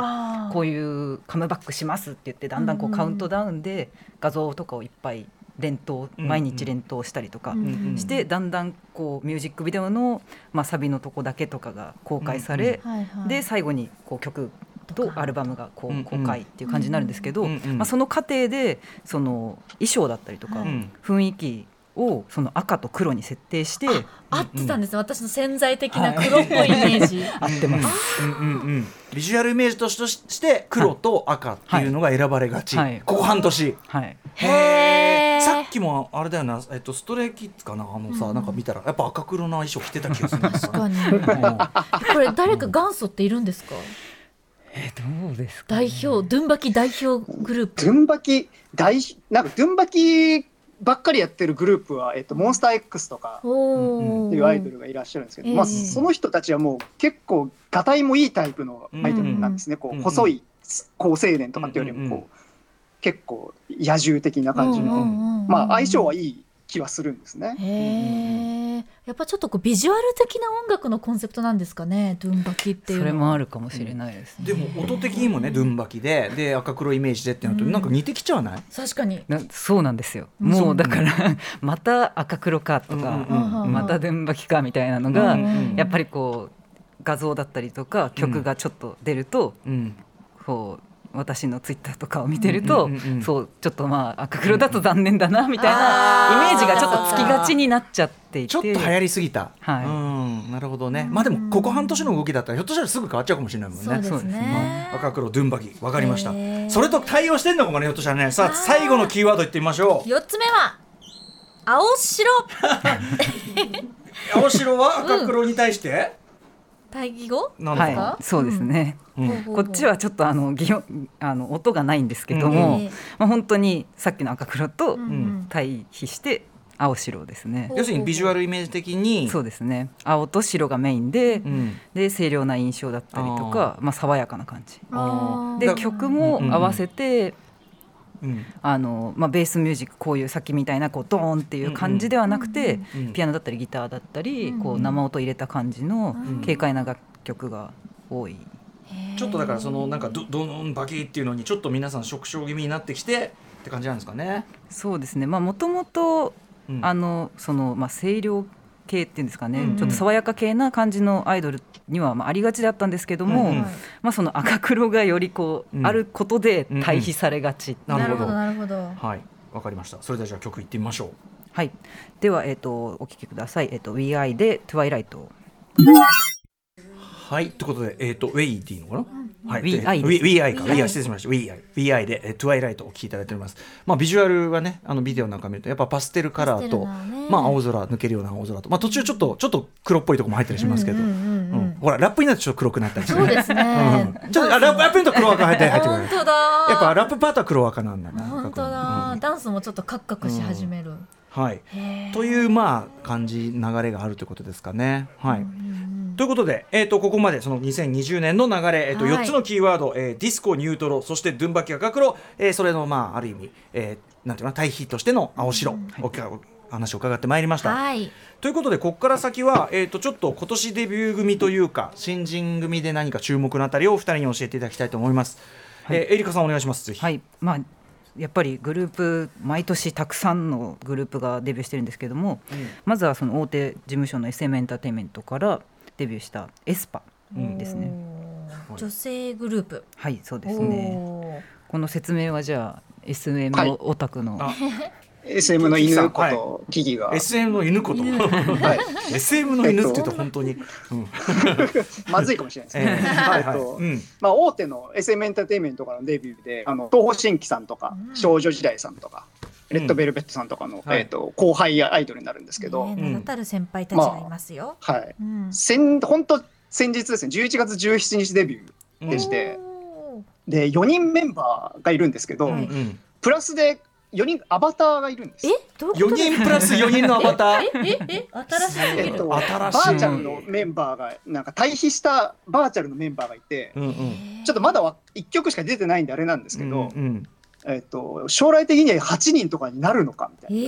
こういうカムバックしますって言ってだんだんこうんううんカウントダウンで画像とかをいっぱい連投うん毎日連投したりとかうんうんしてだんだんこうミュージックビデオのまあサビのとこだけとかが公開されで最後にこう曲とアルバムがこうんううん。公開っていう感じになるんですけど、うんうんまあ、その過程でその衣装だったりとか、雰囲気をその赤と黒に設定して合ってたんですね、私の潜在的な黒っぽいイメージ。(laughs) 合ってます。うんうんうん。ビジュアルイメージとして黒と赤っていうのが選ばれがち、はい。ここ半年。はい、へー。さっきもあれだよな、えっと、ストレイキッズかな？あのさ、なんか見たらやっぱ赤黒の衣装着てた気がするんですよ確かこれ誰か元祖っているんですか？えどうですか、代表ドゥンバキ代表グループ。ドゥンバキ大なんかドゥンバキばっかりやってるグループは、えっと、モンスター X とかおお。っていうアイドルがいらっしゃるんですけど、ええまあ、その人たちはもう結構がたいもいいタイプのアイドルなんですね、こうん。う細い好青年とかっていうよりもこう、うんうん。結構野獣的な感じの、うんうんうんうんまあ相性はいい気はするんですね。へえ。やっぱちょっとこうビジュアル的な音楽のコンセプトなんですかね、ドゥンバキっていう。それもあるかもしれないですね。でも音的にもねドゥンバキでで赤黒イメージでってなるとなんか似てきちゃわない、確かに。なそうなんですよ。うんもうだから (laughs) また赤黒かとか、うんうんまた電話機かみたいなのが、うんうんやっぱりこう画像だったりとか曲がちょっと出ると、うんこう私のツイッターとかを見てると、うんうんうんうんそうちょっとまあ赤黒だと残念だなみたいなイメージがちょっとつきがちになっちゃっていて。ちょっと流行りすぎた、はい。うんなるほどね。まあでもここ半年の動きだったらひょっとしたらすぐ変わっちゃうかもしれないもんね。そうですね。ね。赤黒ドゥンバキわかりました。それと対応してんのかもねひょっとしたらね。さあ最後のキーワードいってみましょう。四つ目は青白。(laughs) 青白は赤黒に対して、対義語？なんですか、はい、そうですね。うん。こっちはちょっとあの擬音あの音がないんですけども、ええ。まあ本当にさっきの赤黒とうんうん。対比して青白ですね。要するにビジュアルイメージ的にそうですね。青と白がメインで、うん。で清涼な印象だったりとか、まあ爽やかな感じ。で曲も合わせて、うん。あのまあベースミュージックこういうさっきみたいなこうドーンっていう感じではなくて、うん。ピアノだったりギターだったり、うん。こう生音入れた感じのうん。軽快な楽曲が多い。ちょっとだからそのなんかどどんバキっていうのにちょっと皆さん触傷気味になってきてって感じなんですかね。そうですね。まあもともとうん。あのそのまあ清涼系っていうんですかね、うん。うん。ちょっと爽やか系な感じのアイドルにはまあありがちだったんですけども、うんうん。まあその赤黒がよりこう、うん。あることで対比されがち。なるほど。なるほど。なるはい。わかりました。それではじゃあ曲いってみましょう。はい。ではえっ、とお聞きください。えっ、と We I で Twilight。はい。ということでえっ、とウェイでいいのかな？はい、We でか。We I 失礼しました。We I We I でえー Twilight をお聴きいただいております。まあビジュアルはねあのビデオなんか見るとやっぱパステルカラーとまあ青空抜けるような青空と。まあ途中ちょっとちょっと黒っぽいところも入ったりしますけど、うんうんうん。うんうんほらラップになるとちょっと黒くなったりしてそうですね。うん。ちょっとあラップラップになると黒赤入って入ってくる。本当だ。やっぱラップパートは黒赤なんだな。本当だ、ダンスもちょっとカクカクし始める、はい。というまあ感じ流れがあるということですかね。はい。うんうんということで、えー、とここまでその2020年の流れ、えーとはい。4つのキーワード、えーディスコ、ニュートロ、そしてドゥンバキ赤黒、えーそれの、まあ、ある意味、えーなんていうの対比としての青白、おお話を伺ってまいりました。はいということで、ここから先は、えー、とちょっと今年デビュー組というか、新人組で何か注目のあたりをお二人に教えていただきたいと思います。えーエリカさん、お願いします。ぜひ。はい。まあやっぱりグループ毎年たくさんのグループがデビューしてるんですけども、まずはその大手事務所の SM エンターテインメントからデビューしたエスパですね。女性グループはい、そうですね。この説明はじゃあ SM はいオタクの、あ SM の犬こはい。とキキが、SM の犬こと。はい、SM の犬って言うと本当に。うん。(laughs) まずいかもしれないですえね。ーはいはい。えっとうん。まあ、大手の SM エンターテインメントからのデビューで、あの東方神起さんとか、うん。少女時代さんとか、うん。レッドベルベットさんとかの、はい。えっと後輩アイドルになるんですけど、たる先輩たちがいますよ、はい、本当先日ですね、11月17日デビューでして、で4人メンバーがいるんですけど、プラスで4人アバターがいるんです。え？どう？いうこ4とです人プラス4人のアバター？え？え？え？新しすぎる、えっと、バ新しい。ーチャルのメンバーがなんか対比したバーチャルのメンバーがいて、うんうん。ちょっとまだは1曲しか出てないんであれなんですけど、うんうん。えっと、将来的には8人とかになるのかみたい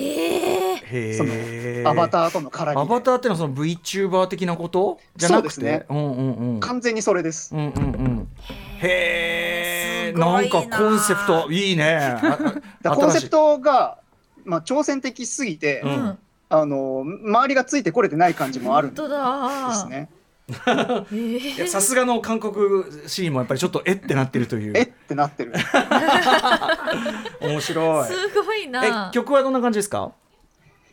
えー、そのへーな、アバターとの絡みで。アバターってのはその VTuber 的なこと？じゃなくて？そうですね。うんうんうん。完全にそれです。うんうんうん。へえないんなかコンセプトいいね。(laughs) コンセプトが、まあ、挑戦的すぎて、うん。うんあの周りがついてこれてない感じもあるんで本当だ。すね。さすがの韓国シーンもやっぱりちょっとえってなってるという。えってなってる。(laughs) 面白い。すごいな。え曲はどんな感じですか？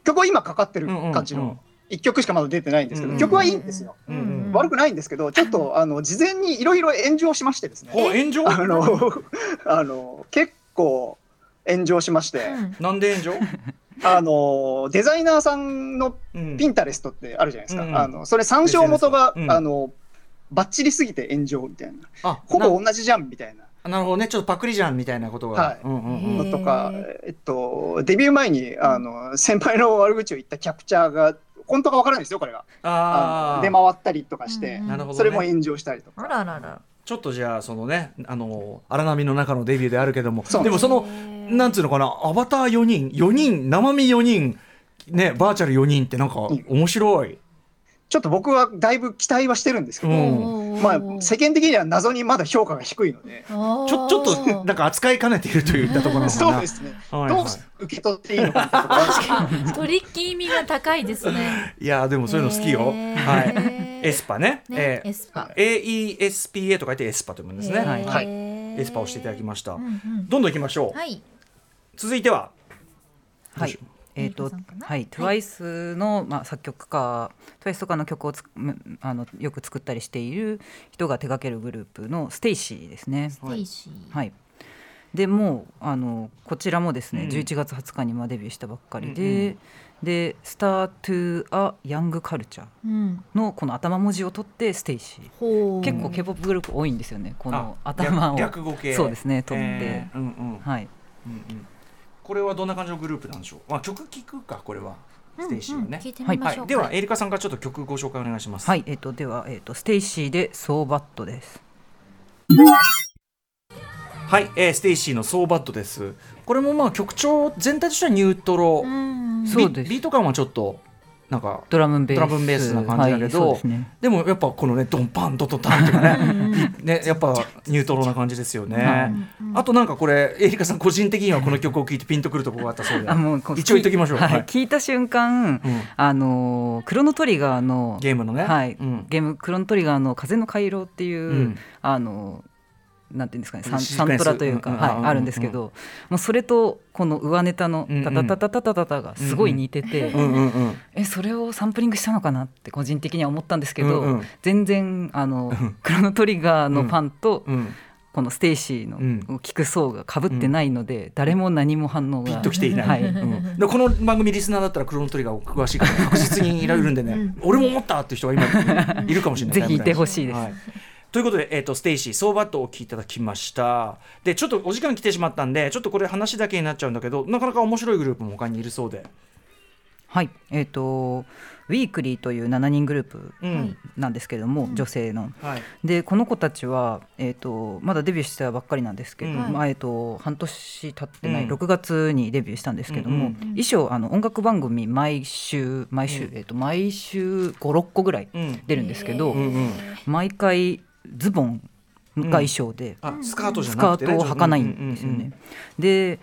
曲は今かかってるうんうんうん。感じの1曲しかまだ出てないんですけど、うんうん曲はいいんですよ。うんうん悪くないんですけど、ちょっとあの事前にいろいろ炎上しましてですね。お炎上？あのあの結構炎上しまして、うん。なんで炎上？(laughs) あのデザイナーさんのうんピンタレストってあるじゃないですか、うんあのそれ参照元が、うん。あのバッチリすぎて炎上みたいな。あほぼ同じじゃんみたいな。ななるほどね。ちょっとパクリじゃんみたいなことが。はい。うんうんうんのとかへ、えっと、デビュー前にあの先輩の悪口を言ったキャプチャーが本当かわからないですよこれが。ああ出回ったりとかして、うん。なるほどね。それも炎上したりとあか。らあららちょっとじゃあそのねあの荒波の中のデビューであるけどもでもそのなんつうのかなアバター4人4人生身4人ねバーチャル4人ってなんかん。面白い、ちょっと僕はだいぶ期待はしてるんですけど、うん。まあ、世間的には謎にまだ評価が低いので、ちょちょっとなんか扱いかねているといったところそうですね、はいはい。どう受け取っていいのかみたいなところあるんですけど。トリッキー味が高いですね。いやーでもそういうの好きよ、はい。エスパね。ね、えーエスパ。AESPA と書いてエスパと読むんですね、へー。はい。エスパをしていただきました、うんうん。どんどん行きましょう、はい。続いては。はい。えっ、とエリカさんかな？はい、TWICE の、まあ、作曲家 TWICE とかの曲をあのよく作ったりしている人が手掛けるグループのステイシーですね。ステイシー。はい。でもうあのこちらもですね、うん。11月20日にまあデビューしたばっかりで、で「 Star To A Young Culture うん」のこの頭文字を取ってステイシー。ほう。結構 k p o p グループ多いんですよねこのあ頭を。略略語系そうですね取って、えー。うんうん。はい。うんうんこれはどんな感じのグループなんでしょう、まあ、曲聴くかこれは。ステイシーのね。聞い、てみましょうか、はい、ではエリカさんからちょっと曲ご紹介お願いします。はい、えっ、とではえっ、とステイシーで So Bad です。はい、えーステイシーの「So Bad」です。これもまあ曲調全体としてはニュートロ、うん。そうです。ビビート感はちょっとなんかドラムベース。な感じだけど、はい、ですね。でもやっぱこのねドンパンドドタンっていうかねねやっぱニュートロな感じですよね、はい。あとなんかこれエリカさん個人的にはこの曲を聴いてピンとくるところがあったそうで。あもう一応言っときましょう、はい、はい。聞いた瞬間、うん。あのークロノトリガーのゲームのね、はい、うん。ゲームクロノトリガーの風の回廊っていう、うん。あのーなんていうんですかねサンサントラというか、はい、あるんですけど、もうそれとこの上ネタの「タタタタタタタ,タ」がすごい似てて、えそれをサンプリングしたのかなって個人的には思ったんですけど、全然あのクロノトリガーのファンと。このステイシーの聞く層がかぶってないので、誰も何も反応がピッときていない、はい。うん、この番組リスナーだったらクロノトリガー詳しいから確実にいられるんでね、俺も思ったっていう人が今いるかもしれないぜひいてほしいです、ということで、えー、とステイシー、 So Bad をお聞きいただきました。で、ちょっとお時間来てしまったんで、ちょっとこれ話だけになっちゃうんだけど、なかなか面白いグループも他にいるそうで。はいえっ、とウィークリーという7人グループうん。なんですけども、女性の。はい。でこの子たちは、えー、とまだデビューしたばっかりなんですけど、うんまあえー、と半年経ってない、うん6月にデビューしたんですけども、うんうん衣装あの音楽番組毎週毎週、うんえー、と毎週56個ぐらいうん。出るんですけど、うんうん。毎回ズボンが衣装で、あ、スカートじゃスカートを履かないんですよね。で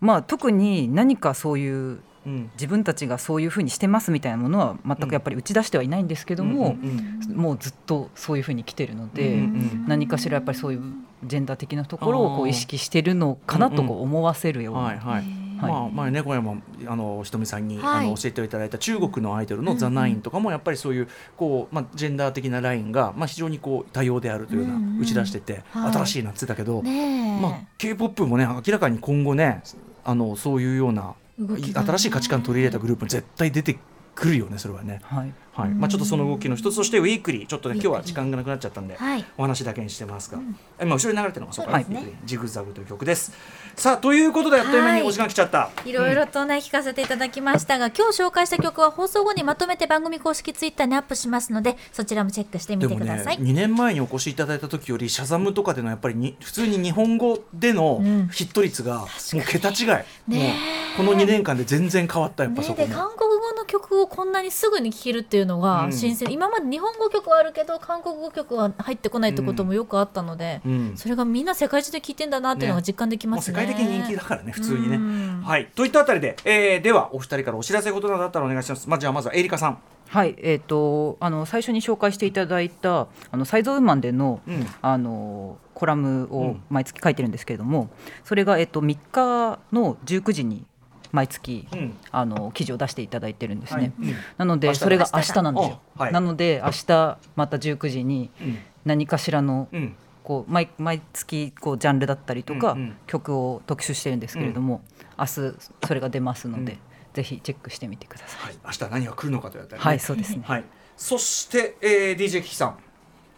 まあ特に何かそういううん。うん。うん。自分たちがそういうふうにしてますみたいなものは全くやっぱり打ち出してはいないんですけども、うんうんもうずっとそういうふうに来てるので、うんうん何かしらやっぱりそういうジェンダー的なところをこう意識してるのかなとこう思わせるような、まあ前ね小山あのひとみさんに、はい。あの教えていただいた中国のアイドルのザナインとかもやっぱりそういうこうまあジェンダー的なラインがまあ非常にこう多様であるというような打ち出してて、はい。新しいなって言ってたけど、まあ K-POP もね明らかに今後ねあのそういうような新しい価値観取り入れたグループに絶対出てくるよねそれはね。はい。はい。まあちょっとその動きの一つとしてウィークリー。ちょっとね今日は時間がなくなっちゃったんで。はい。お話だけにしてますが、今後ろに流れてるのがそうか、ジグザグという曲です。さあということであっという間にお時間来ちゃった。い。ろいろとね、聞かせていただきましたが今日紹介した曲は放送後にまとめて番組公式ツイッターにアップしますのでそちらもチェックしてみてください、2年前にお越しいただいた時よりシャザムとかでのやっぱりに普通に日本語でのうん。ヒット率がもう桁違い、ねえ。もうこの2年間で全然変わったやっぱそね、こも、で韓国語の曲をこんなにすぐに聴けるっていうのうん。が新鮮、今まで日本語曲はあるけど韓国語曲は入ってこないってこともよくあったので、うん。それがみんな世界中で聴いてんだなっていうのが実感できますね。世界的に人気だからね普通にね。うんはい。といったあたりで、えーではお二人からお知らせことなどあったらお願いします。まあ、じゃあまずはエリカさん。はい。えー、とあの最初に紹介していただいたあのサイズウーマンでの,、うん。あのコラムをうん。毎月書いてるんですけれども、それが、えー、と3日の19時に毎月、うん。あの記事を出していただいてるんですね。はい。うん。なのでそれが明日なんですよ。おはい。なので明日また19時にうん。何かしらのうんこう毎毎月こうジャンルだったりとか、曲を特集してるんですけれども、明日それが出ますので、うんぜひチェックしてみてください。はい、明日何が来るのかとやったり、ね、はい、そうですね。はい、そして、えー、DJ キキさん。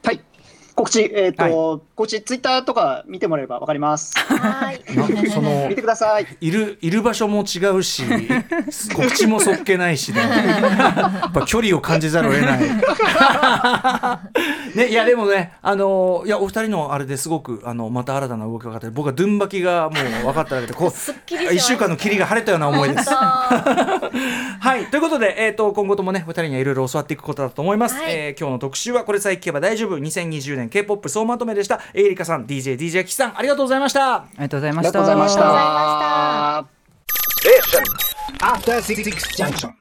はい。告知、えっ、と、告知、ツイッターとか見てもらえばわかります。はい。(laughs) なその (laughs) 見てください。いるいる場所も違うし (laughs) 告知もそっけないしね。やっぱ距離を感じざるを得ない。ねいやでもねあのいやお二人のあれですごくあのまた新たな動きが分かって僕はドゥンバキがもう分かっただけでこう一週間の霧が晴れたような思いです。はい。ということで、えー、と今後ともねお二人にはいろいろ教わっていくことだと思います、はい。えー今日の特集はこれさえ聞けば大丈夫。2020年 K-POP 総まとめでしたエイリカさん DJ DJ キキさんありがとうございましたありがとうございあました。りがとうございましありがとうございました. After Six Junction.